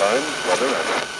time, weather, and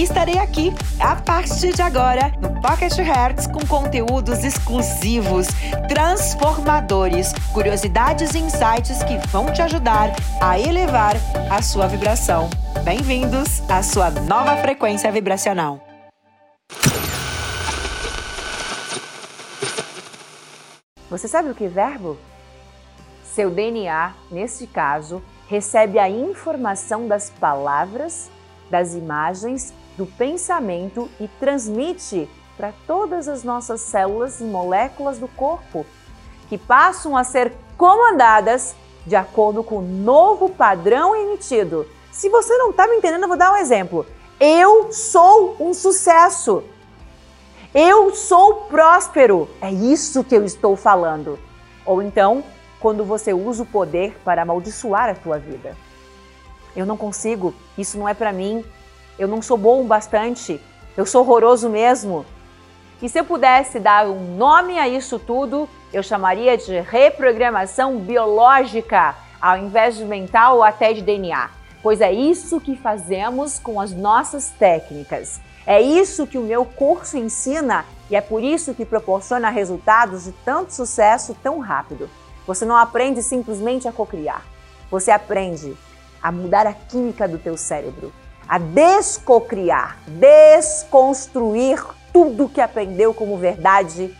estarei aqui a partir de agora no Pocket Hertz com conteúdos exclusivos, transformadores, curiosidades e insights que vão te ajudar a elevar a sua vibração. Bem-vindos à sua nova frequência vibracional. Você sabe o que é verbo? Seu DNA, nesse caso, recebe a informação das palavras, das imagens do pensamento e transmite para todas as nossas células e moléculas do corpo, que passam a ser comandadas de acordo com o novo padrão emitido. Se você não está me entendendo, eu vou dar um exemplo. Eu sou um sucesso. Eu sou próspero. É isso que eu estou falando. Ou então, quando você usa o poder para amaldiçoar a tua vida. Eu não consigo, isso não é para mim, eu não sou bom o bastante, eu sou horroroso mesmo. E se eu pudesse dar um nome a isso tudo, eu chamaria de reprogramação biológica, ao invés de mental ou até de DNA. Pois é isso que fazemos com as nossas técnicas. É isso que o meu curso ensina e é por isso que proporciona resultados de tanto sucesso tão rápido. Você não aprende simplesmente a cocriar. Você aprende a mudar a química do teu cérebro a descocriar, desconstruir tudo que aprendeu como verdade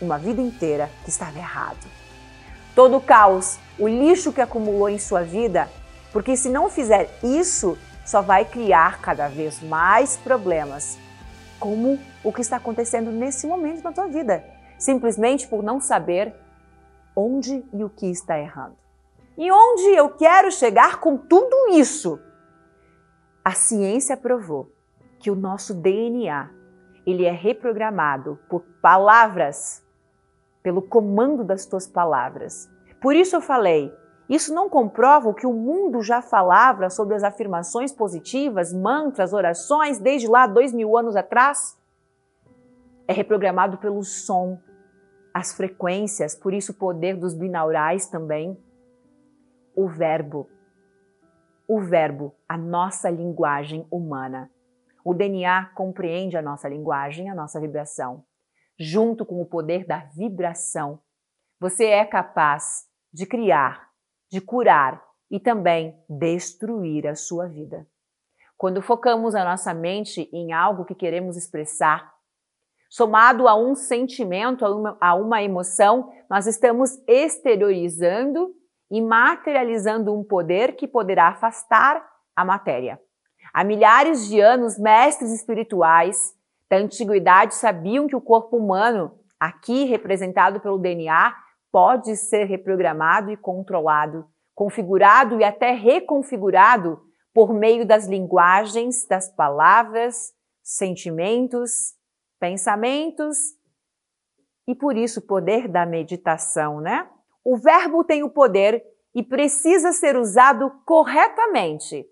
uma vida inteira que estava errado. Todo o caos, o lixo que acumulou em sua vida, porque se não fizer isso, só vai criar cada vez mais problemas, como o que está acontecendo nesse momento na tua vida, simplesmente por não saber onde e o que está errando. E onde eu quero chegar com tudo isso? A ciência provou que o nosso DNA ele é reprogramado por palavras, pelo comando das tuas palavras. Por isso eu falei, isso não comprova o que o mundo já falava sobre as afirmações positivas, mantras, orações, desde lá dois mil anos atrás? É reprogramado pelo som, as frequências, por isso o poder dos binaurais também. O verbo o verbo, a nossa linguagem humana. O DNA compreende a nossa linguagem, a nossa vibração. Junto com o poder da vibração, você é capaz de criar, de curar e também destruir a sua vida. Quando focamos a nossa mente em algo que queremos expressar, somado a um sentimento, a uma, a uma emoção, nós estamos exteriorizando e materializando um poder que poderá afastar a matéria. Há milhares de anos, mestres espirituais da antiguidade sabiam que o corpo humano, aqui representado pelo DNA, pode ser reprogramado e controlado, configurado e até reconfigurado por meio das linguagens, das palavras, sentimentos, pensamentos e por isso o poder da meditação, né? O verbo tem o poder e precisa ser usado corretamente.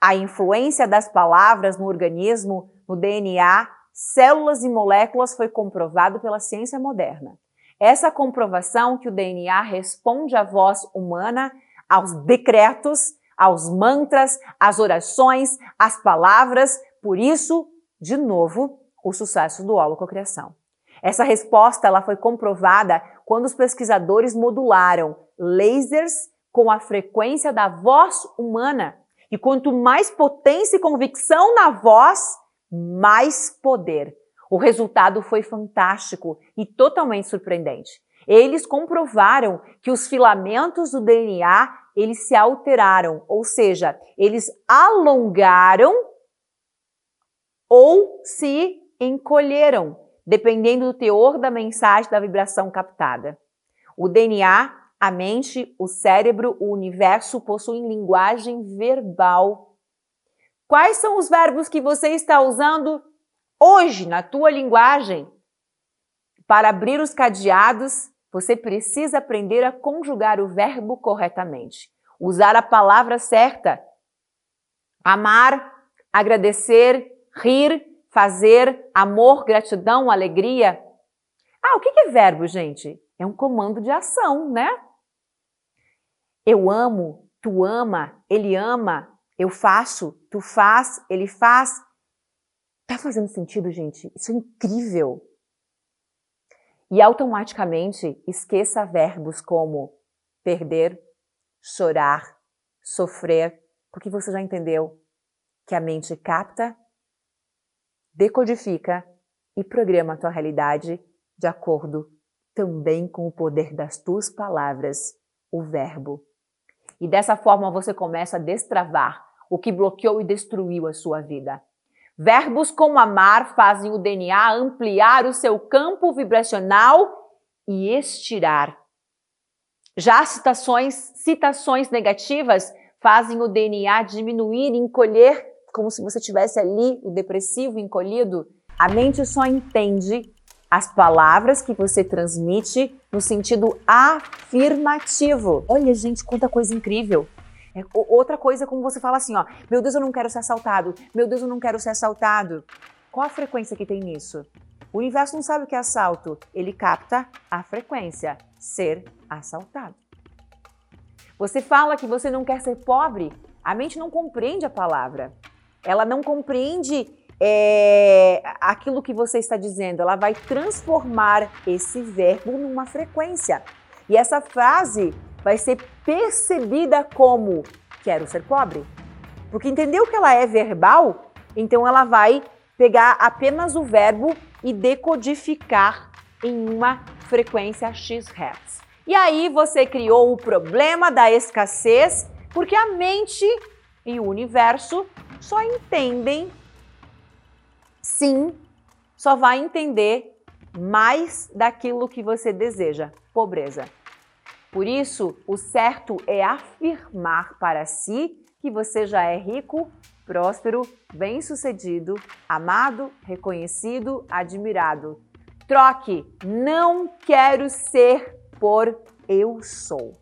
A influência das palavras no organismo, no DNA, células e moléculas foi comprovado pela ciência moderna. Essa comprovação que o DNA responde à voz humana, aos decretos, aos mantras, às orações, às palavras, por isso, de novo, o sucesso do holococriação. Essa resposta ela foi comprovada quando os pesquisadores modularam lasers com a frequência da voz humana. E quanto mais potência e convicção na voz, mais poder. O resultado foi fantástico e totalmente surpreendente. Eles comprovaram que os filamentos do DNA eles se alteraram, ou seja, eles alongaram ou se encolheram dependendo do teor da mensagem da vibração captada. O DNA a mente, o cérebro, o universo possuem linguagem verbal. Quais são os verbos que você está usando hoje na tua linguagem? Para abrir os cadeados, você precisa aprender a conjugar o verbo corretamente, usar a palavra certa. Amar, agradecer, rir, fazer, amor, gratidão, alegria. Ah, o que é verbo, gente? É um comando de ação, né? Eu amo, tu ama, ele ama, eu faço, tu faz, ele faz. Tá fazendo sentido, gente? Isso é incrível. E automaticamente esqueça verbos como perder, chorar, sofrer, porque você já entendeu que a mente capta, decodifica e programa a tua realidade de acordo também com o poder das tuas palavras, o verbo. E dessa forma você começa a destravar o que bloqueou e destruiu a sua vida. Verbos como amar fazem o DNA ampliar o seu campo vibracional e estirar. Já citações, citações negativas fazem o DNA diminuir encolher, como se você tivesse ali o depressivo encolhido. A mente só entende as palavras que você transmite no sentido afirmativo. Olha, gente, quanta coisa incrível. É, outra coisa, como você fala assim, ó, meu Deus, eu não quero ser assaltado, meu Deus, eu não quero ser assaltado. Qual a frequência que tem nisso? O universo não sabe o que é assalto, ele capta a frequência, ser assaltado. Você fala que você não quer ser pobre, a mente não compreende a palavra. Ela não compreende é, aquilo que você está dizendo, ela vai transformar esse verbo numa frequência. E essa frase vai ser percebida como quero ser pobre. Porque entendeu que ela é verbal, então ela vai pegar apenas o verbo e decodificar em uma frequência X Hz. E aí você criou o problema da escassez, porque a mente e o universo só entendem sim, só vai entender mais daquilo que você deseja, pobreza. Por isso, o certo é afirmar para si que você já é rico, próspero, bem-sucedido, amado, reconhecido, admirado. Troque não quero ser por eu sou.